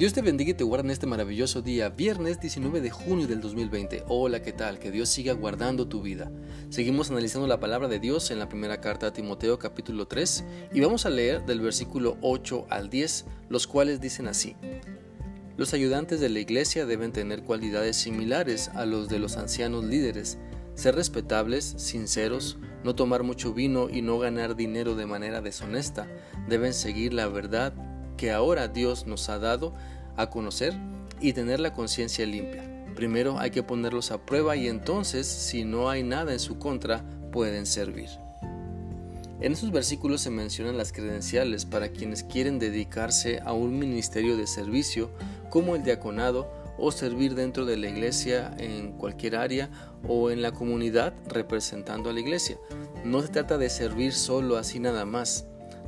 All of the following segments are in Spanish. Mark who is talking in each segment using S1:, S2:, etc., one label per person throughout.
S1: Dios te bendiga y te guarde en este maravilloso día, viernes 19 de junio del 2020. Hola, ¿qué tal? Que Dios siga guardando tu vida. Seguimos analizando la palabra de Dios en la primera carta a Timoteo capítulo 3 y vamos a leer del versículo 8 al 10, los cuales dicen así. Los ayudantes de la iglesia deben tener cualidades similares a los de los ancianos líderes, ser respetables, sinceros, no tomar mucho vino y no ganar dinero de manera deshonesta. Deben seguir la verdad que ahora Dios nos ha dado a conocer y tener la conciencia limpia. Primero hay que ponerlos a prueba y entonces, si no hay nada en su contra, pueden servir. En estos versículos se mencionan las credenciales para quienes quieren dedicarse a un ministerio de servicio como el diaconado o servir dentro de la iglesia en cualquier área o en la comunidad representando a la iglesia. No se trata de servir solo así nada más,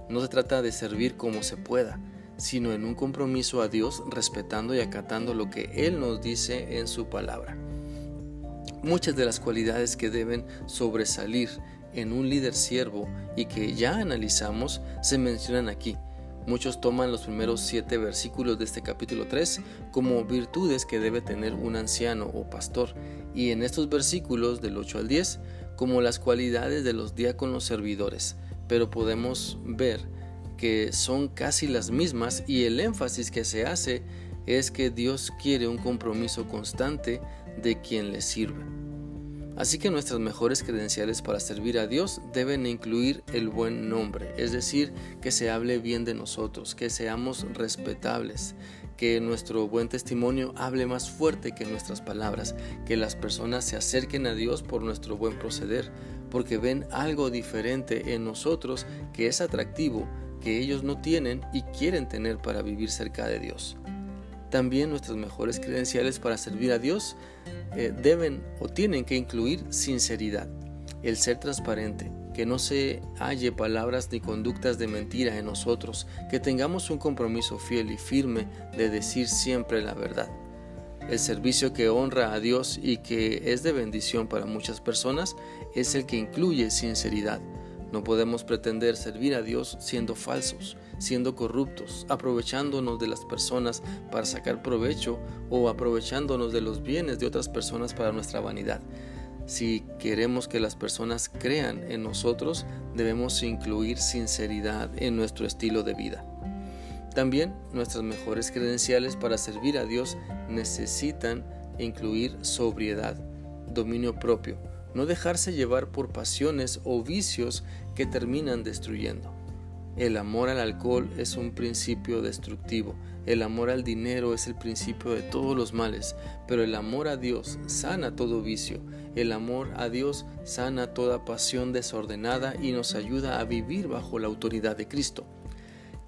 S1: no se trata de servir como se pueda sino en un compromiso a Dios respetando y acatando lo que Él nos dice en su palabra. Muchas de las cualidades que deben sobresalir en un líder siervo y que ya analizamos se mencionan aquí. Muchos toman los primeros siete versículos de este capítulo 3 como virtudes que debe tener un anciano o pastor y en estos versículos del 8 al 10 como las cualidades de los diáconos servidores. Pero podemos ver que son casi las mismas y el énfasis que se hace es que Dios quiere un compromiso constante de quien le sirve. Así que nuestras mejores credenciales para servir a Dios deben incluir el buen nombre, es decir, que se hable bien de nosotros, que seamos respetables, que nuestro buen testimonio hable más fuerte que nuestras palabras, que las personas se acerquen a Dios por nuestro buen proceder, porque ven algo diferente en nosotros que es atractivo que ellos no tienen y quieren tener para vivir cerca de Dios. También nuestras mejores credenciales para servir a Dios eh, deben o tienen que incluir sinceridad, el ser transparente, que no se halle palabras ni conductas de mentira en nosotros, que tengamos un compromiso fiel y firme de decir siempre la verdad. El servicio que honra a Dios y que es de bendición para muchas personas es el que incluye sinceridad, no podemos pretender servir a Dios siendo falsos, siendo corruptos, aprovechándonos de las personas para sacar provecho o aprovechándonos de los bienes de otras personas para nuestra vanidad. Si queremos que las personas crean en nosotros, debemos incluir sinceridad en nuestro estilo de vida. También nuestras mejores credenciales para servir a Dios necesitan incluir sobriedad, dominio propio, no dejarse llevar por pasiones o vicios que terminan destruyendo. El amor al alcohol es un principio destructivo, el amor al dinero es el principio de todos los males, pero el amor a Dios sana todo vicio, el amor a Dios sana toda pasión desordenada y nos ayuda a vivir bajo la autoridad de Cristo.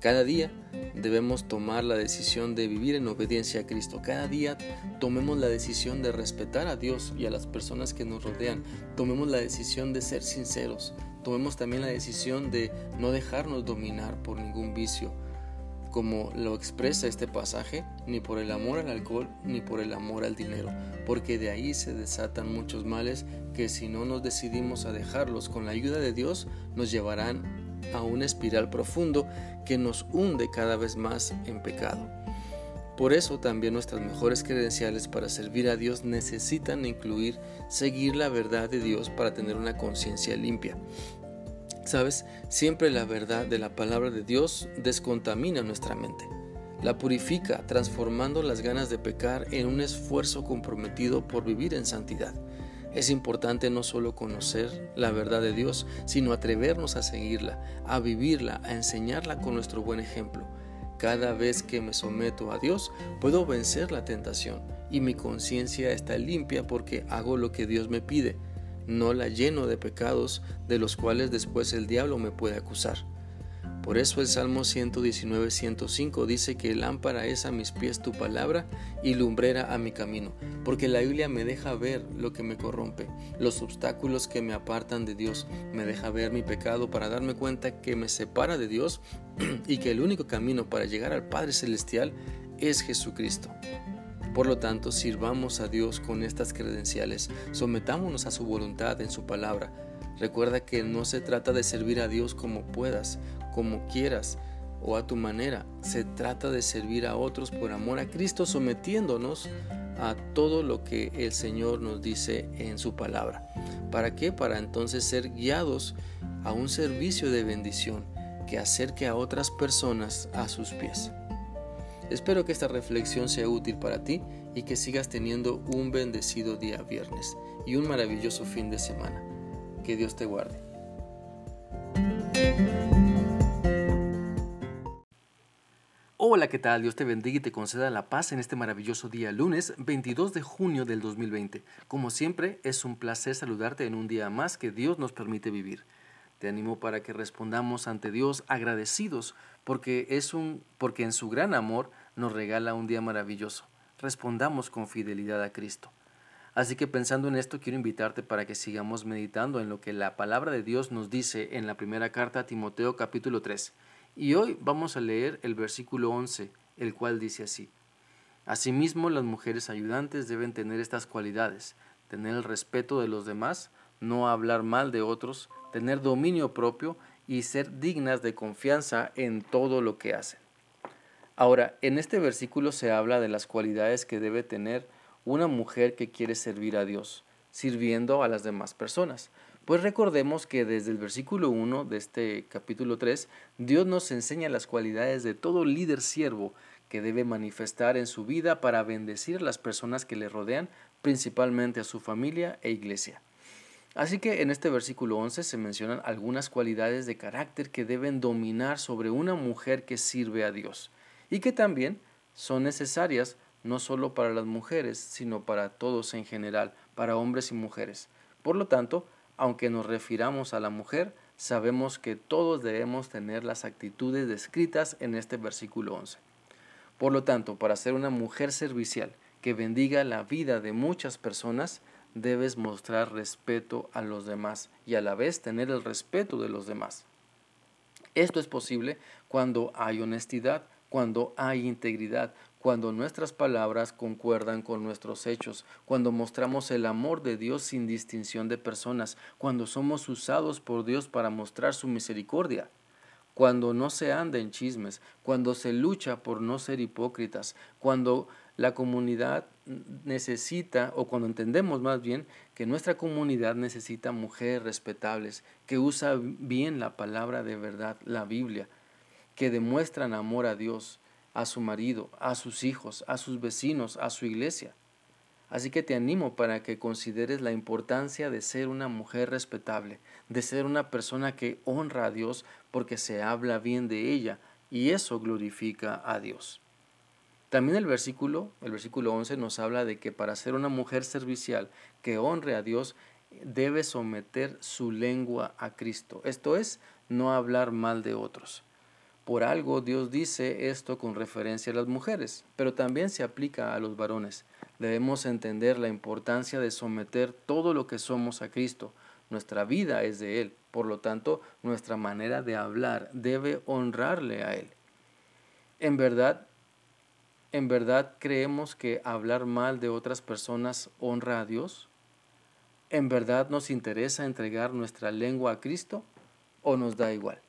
S1: Cada día debemos tomar la decisión de vivir en obediencia a Cristo. Cada día tomemos la decisión de respetar a Dios y a las personas que nos rodean. Tomemos la decisión de ser sinceros. Tomemos también la decisión de no dejarnos dominar por ningún vicio, como lo expresa este pasaje, ni por el amor al alcohol ni por el amor al dinero, porque de ahí se desatan muchos males que si no nos decidimos a dejarlos con la ayuda de Dios, nos llevarán a un espiral profundo que nos hunde cada vez más en pecado. Por eso también nuestras mejores credenciales para servir a Dios necesitan incluir seguir la verdad de Dios para tener una conciencia limpia. Sabes, siempre la verdad de la palabra de Dios descontamina nuestra mente. La purifica, transformando las ganas de pecar en un esfuerzo comprometido por vivir en santidad. Es importante no solo conocer la verdad de Dios, sino atrevernos a seguirla, a vivirla, a enseñarla con nuestro buen ejemplo. Cada vez que me someto a Dios, puedo vencer la tentación y mi conciencia está limpia porque hago lo que Dios me pide. No la lleno de pecados de los cuales después el diablo me puede acusar. Por eso el Salmo 119, 105 dice que lámpara es a mis pies tu palabra y lumbrera a mi camino, porque la Biblia me deja ver lo que me corrompe, los obstáculos que me apartan de Dios, me deja ver mi pecado para darme cuenta que me separa de Dios y que el único camino para llegar al Padre Celestial es Jesucristo. Por lo tanto, sirvamos a Dios con estas credenciales, sometámonos a su voluntad en su palabra, Recuerda que no se trata de servir a Dios como puedas, como quieras o a tu manera. Se trata de servir a otros por amor a Cristo, sometiéndonos a todo lo que el Señor nos dice en su palabra. ¿Para qué? Para entonces ser guiados a un servicio de bendición que acerque a otras personas a sus pies. Espero que esta reflexión sea útil para ti y que sigas teniendo un bendecido día viernes y un maravilloso fin de semana. Que Dios te guarde. Hola, ¿qué tal? Dios te bendiga y te conceda la paz en este maravilloso día lunes 22 de junio del 2020. Como siempre, es un placer saludarte en un día más que Dios nos permite vivir. Te animo para que respondamos ante Dios agradecidos porque es un porque en su gran amor nos regala un día maravilloso. Respondamos con fidelidad a Cristo. Así que pensando en esto, quiero invitarte para que sigamos meditando en lo que la palabra de Dios nos dice en la primera carta a Timoteo capítulo 3. Y hoy vamos a leer el versículo 11, el cual dice así. Asimismo, las mujeres ayudantes deben tener estas cualidades, tener el respeto de los demás, no hablar mal de otros, tener dominio propio y ser dignas de confianza en todo lo que hacen. Ahora, en este versículo se habla de las cualidades que debe tener una mujer que quiere servir a Dios, sirviendo a las demás personas. Pues recordemos que desde el versículo 1 de este capítulo 3, Dios nos enseña las cualidades de todo líder siervo que debe manifestar en su vida para bendecir a las personas que le rodean, principalmente a su familia e iglesia. Así que en este versículo 11 se mencionan algunas cualidades de carácter que deben dominar sobre una mujer que sirve a Dios y que también son necesarias no solo para las mujeres, sino para todos en general, para hombres y mujeres. Por lo tanto, aunque nos refiramos a la mujer, sabemos que todos debemos tener las actitudes descritas en este versículo 11. Por lo tanto, para ser una mujer servicial que bendiga la vida de muchas personas, debes mostrar respeto a los demás y a la vez tener el respeto de los demás. Esto es posible cuando hay honestidad, cuando hay integridad, cuando nuestras palabras concuerdan con nuestros hechos, cuando mostramos el amor de Dios sin distinción de personas, cuando somos usados por Dios para mostrar su misericordia, cuando no se anda en chismes, cuando se lucha por no ser hipócritas, cuando la comunidad necesita, o cuando entendemos más bien, que nuestra comunidad necesita mujeres respetables, que usan bien la palabra de verdad, la Biblia, que demuestran amor a Dios, a su marido, a sus hijos, a sus vecinos, a su iglesia. Así que te animo para que consideres la importancia de ser una mujer respetable, de ser una persona que honra a Dios porque se habla bien de ella y eso glorifica a Dios. También el versículo, el versículo 11 nos habla de que para ser una mujer servicial que honre a Dios debe someter su lengua a Cristo. Esto es, no hablar mal de otros. Por algo Dios dice esto con referencia a las mujeres, pero también se aplica a los varones. Debemos entender la importancia de someter todo lo que somos a Cristo. Nuestra vida es de Él, por lo tanto, nuestra manera de hablar debe honrarle a Él. En verdad, en verdad creemos que hablar mal de otras personas honra a Dios. ¿En verdad nos interesa entregar nuestra lengua a Cristo o nos da igual?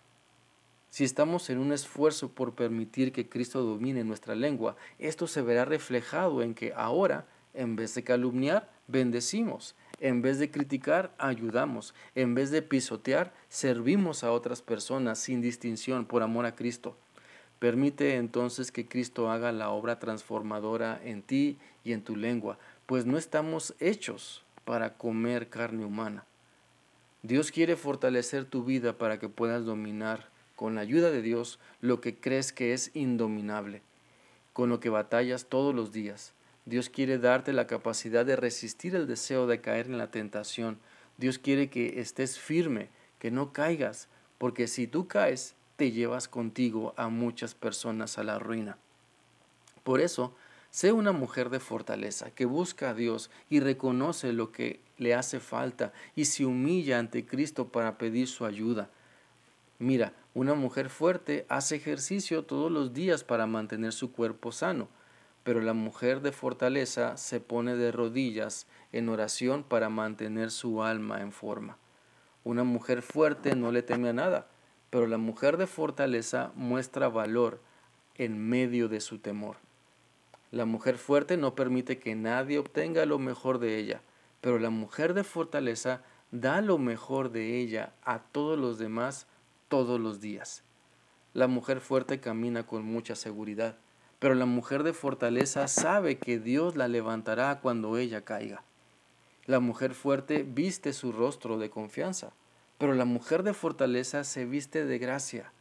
S1: Si estamos en un esfuerzo por permitir que Cristo domine nuestra lengua, esto se verá reflejado en que ahora, en vez de calumniar, bendecimos, en vez de criticar, ayudamos, en vez de pisotear, servimos a otras personas sin distinción por amor a Cristo. Permite entonces que Cristo haga la obra transformadora en ti y en tu lengua, pues no estamos hechos para comer carne humana. Dios quiere fortalecer tu vida para que puedas dominar con la ayuda de Dios, lo que crees que es indominable, con lo que batallas todos los días. Dios quiere darte la capacidad de resistir el deseo de caer en la tentación. Dios quiere que estés firme, que no caigas, porque si tú caes, te llevas contigo a muchas personas a la ruina. Por eso, sé una mujer de fortaleza, que busca a Dios y reconoce lo que le hace falta y se humilla ante Cristo para pedir su ayuda. Mira, una mujer fuerte hace ejercicio todos los días para mantener su cuerpo sano, pero la mujer de fortaleza se pone de rodillas en oración para mantener su alma en forma. Una mujer fuerte no le teme a nada, pero la mujer de fortaleza muestra valor en medio de su temor. La mujer fuerte no permite que nadie obtenga lo mejor de ella, pero la mujer de fortaleza da lo mejor de ella a todos los demás todos los días. La mujer fuerte camina con mucha seguridad, pero la mujer de fortaleza sabe que Dios la levantará cuando ella caiga. La mujer fuerte viste su rostro de confianza, pero la mujer de fortaleza se viste de gracia.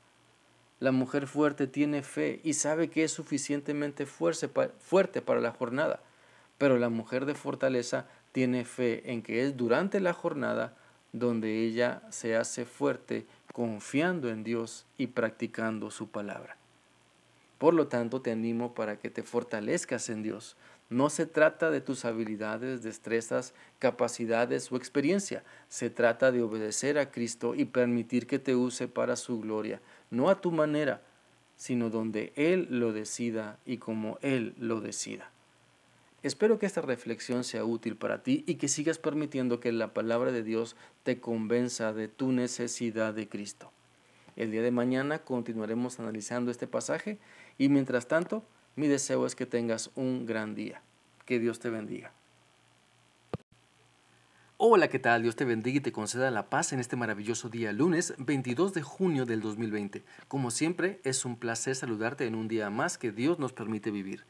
S1: La mujer fuerte tiene fe y sabe que es suficientemente fuerte para la jornada, pero la mujer de fortaleza tiene fe en que es durante la jornada donde ella se hace fuerte confiando en Dios y practicando su palabra. Por lo tanto, te animo para que te fortalezcas en Dios. No se trata de tus habilidades, destrezas, capacidades o experiencia. Se trata de obedecer a Cristo y permitir que te use para su gloria, no a tu manera, sino donde Él lo decida y como Él lo decida. Espero que esta reflexión sea útil para ti y que sigas permitiendo que la palabra de Dios te convenza de tu necesidad de Cristo. El día de mañana continuaremos analizando este pasaje y mientras tanto, mi deseo es que tengas un gran día. Que Dios te bendiga. Hola, ¿qué tal? Dios te bendiga y te conceda la paz en este maravilloso día, lunes 22 de junio del 2020. Como siempre, es un placer saludarte en un día más que Dios nos permite vivir.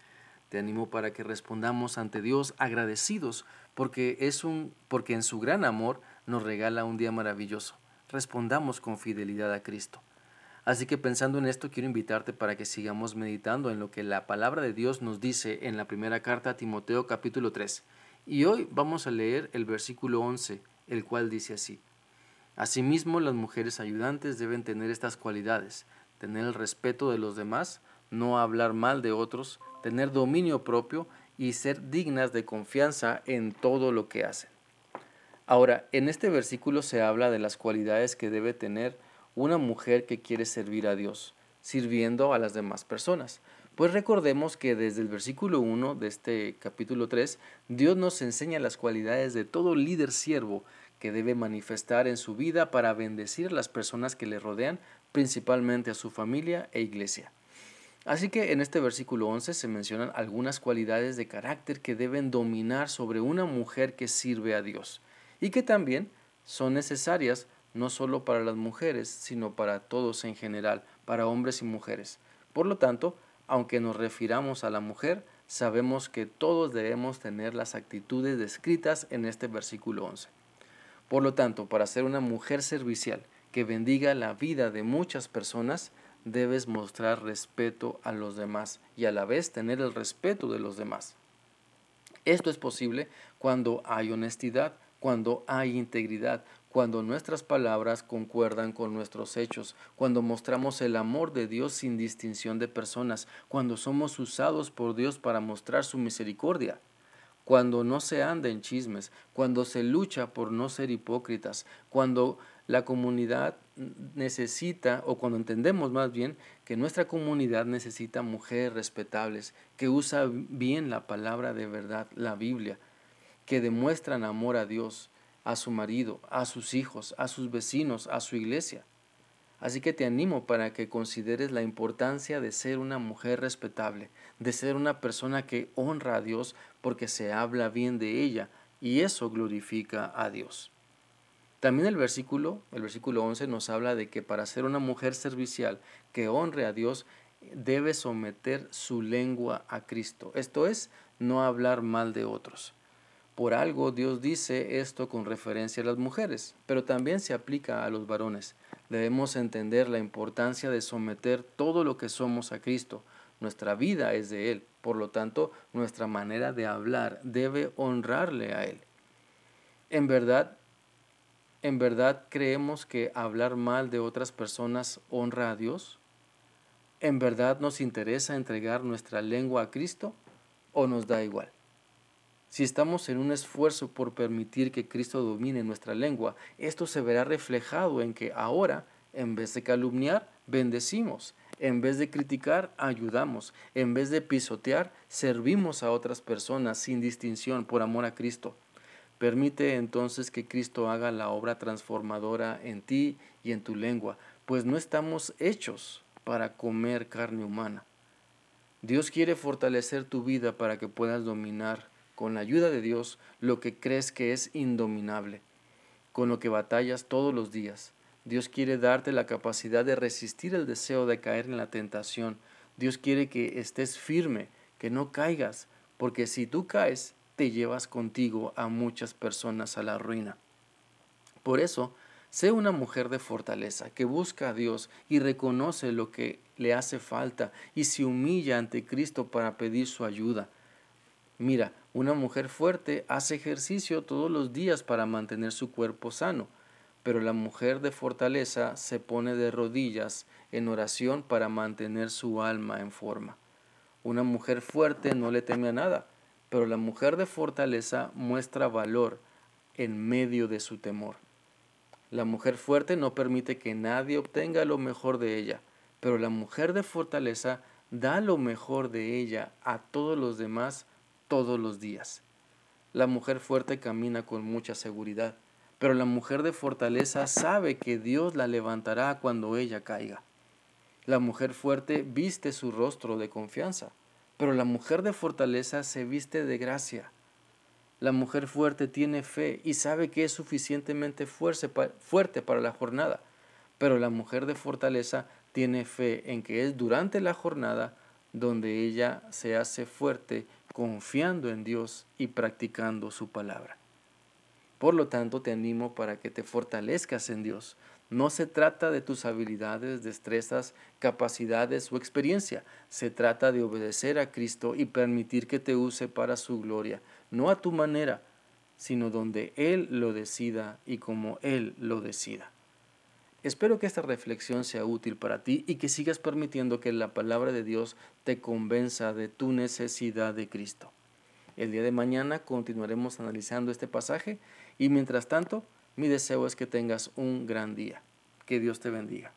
S1: Te animo para que respondamos ante Dios agradecidos porque es un porque en su gran amor nos regala un día maravilloso. Respondamos con fidelidad a Cristo. Así que pensando en esto, quiero invitarte para que sigamos meditando en lo que la palabra de Dios nos dice en la primera carta a Timoteo capítulo 3. Y hoy vamos a leer el versículo 11, el cual dice así. Asimismo, las mujeres ayudantes deben tener estas cualidades, tener el respeto de los demás, no hablar mal de otros, tener dominio propio y ser dignas de confianza en todo lo que hacen. Ahora, en este versículo se habla de las cualidades que debe tener una mujer que quiere servir a Dios, sirviendo a las demás personas. Pues recordemos que desde el versículo 1 de este capítulo 3, Dios nos enseña las cualidades de todo líder siervo que debe manifestar en su vida para bendecir a las personas que le rodean, principalmente a su familia e iglesia. Así que en este versículo 11 se mencionan algunas cualidades de carácter que deben dominar sobre una mujer que sirve a Dios y que también son necesarias no solo para las mujeres, sino para todos en general, para hombres y mujeres. Por lo tanto, aunque nos refiramos a la mujer, sabemos que todos debemos tener las actitudes descritas en este versículo 11. Por lo tanto, para ser una mujer servicial que bendiga la vida de muchas personas, debes mostrar respeto a los demás y a la vez tener el respeto de los demás. Esto es posible cuando hay honestidad, cuando hay integridad, cuando nuestras palabras concuerdan con nuestros hechos, cuando mostramos el amor de Dios sin distinción de personas, cuando somos usados por Dios para mostrar su misericordia, cuando no se anda en chismes, cuando se lucha por no ser hipócritas, cuando la comunidad necesita, o cuando entendemos más bien, que nuestra comunidad necesita mujeres respetables, que usan bien la palabra de verdad, la Biblia, que demuestran amor a Dios, a su marido, a sus hijos, a sus vecinos, a su iglesia. Así que te animo para que consideres la importancia de ser una mujer respetable, de ser una persona que honra a Dios porque se habla bien de ella y eso glorifica a Dios. También el versículo, el versículo 11 nos habla de que para ser una mujer servicial que honre a Dios, debe someter su lengua a Cristo. Esto es, no hablar mal de otros. Por algo Dios dice esto con referencia a las mujeres, pero también se aplica a los varones. Debemos entender la importancia de someter todo lo que somos a Cristo. Nuestra vida es de Él, por lo tanto, nuestra manera de hablar debe honrarle a Él. En verdad, ¿En verdad creemos que hablar mal de otras personas honra a Dios? ¿En verdad nos interesa entregar nuestra lengua a Cristo o nos da igual? Si estamos en un esfuerzo por permitir que Cristo domine nuestra lengua, esto se verá reflejado en que ahora, en vez de calumniar, bendecimos, en vez de criticar, ayudamos, en vez de pisotear, servimos a otras personas sin distinción por amor a Cristo. Permite entonces que Cristo haga la obra transformadora en ti y en tu lengua. pues no estamos hechos para comer carne humana. Dios quiere fortalecer tu vida para que puedas dominar, con la ayuda de Dios, lo que crees que es indominable, con lo que batallas todos los días. Dios quiere darte la capacidad de resistir el deseo de caer en la tentación. Dios quiere que estés firme, que no caigas, porque si tú caes, te llevas contigo a muchas personas a la ruina. Por eso, sé una mujer de fortaleza, que busca a Dios y reconoce lo que le hace falta y se humilla ante Cristo para pedir su ayuda. Mira, una mujer fuerte hace ejercicio todos los días para mantener su cuerpo sano, pero la mujer de fortaleza se pone de rodillas en oración para mantener su alma en forma. Una mujer fuerte no le teme a nada, pero la mujer de fortaleza muestra valor en medio de su temor. La mujer fuerte no permite que nadie obtenga lo mejor de ella, pero la mujer de fortaleza da lo mejor de ella a todos los demás todos los días. La mujer fuerte camina con mucha seguridad, pero la mujer de fortaleza sabe que Dios la levantará cuando ella caiga. La mujer fuerte viste su rostro de confianza, pero la mujer de fortaleza se viste de gracia. La mujer fuerte tiene fe y sabe que es suficientemente fuerte para la jornada, pero la mujer de fortaleza tiene fe en que es durante la jornada donde ella se hace fuerte confiando en Dios y practicando su palabra. Por lo tanto, te animo para que te fortalezcas en Dios. No se trata de tus habilidades, destrezas, capacidades o experiencia. Se trata de obedecer a Cristo y permitir que te use para su gloria, no a tu manera, sino donde Él lo decida y como Él lo decida. Espero que esta reflexión sea útil para ti y que sigas permitiendo que la palabra de Dios te convenza de tu necesidad de Cristo. El día de mañana continuaremos analizando este pasaje y mientras tanto, mi deseo es que tengas un gran día. Que Dios te bendiga.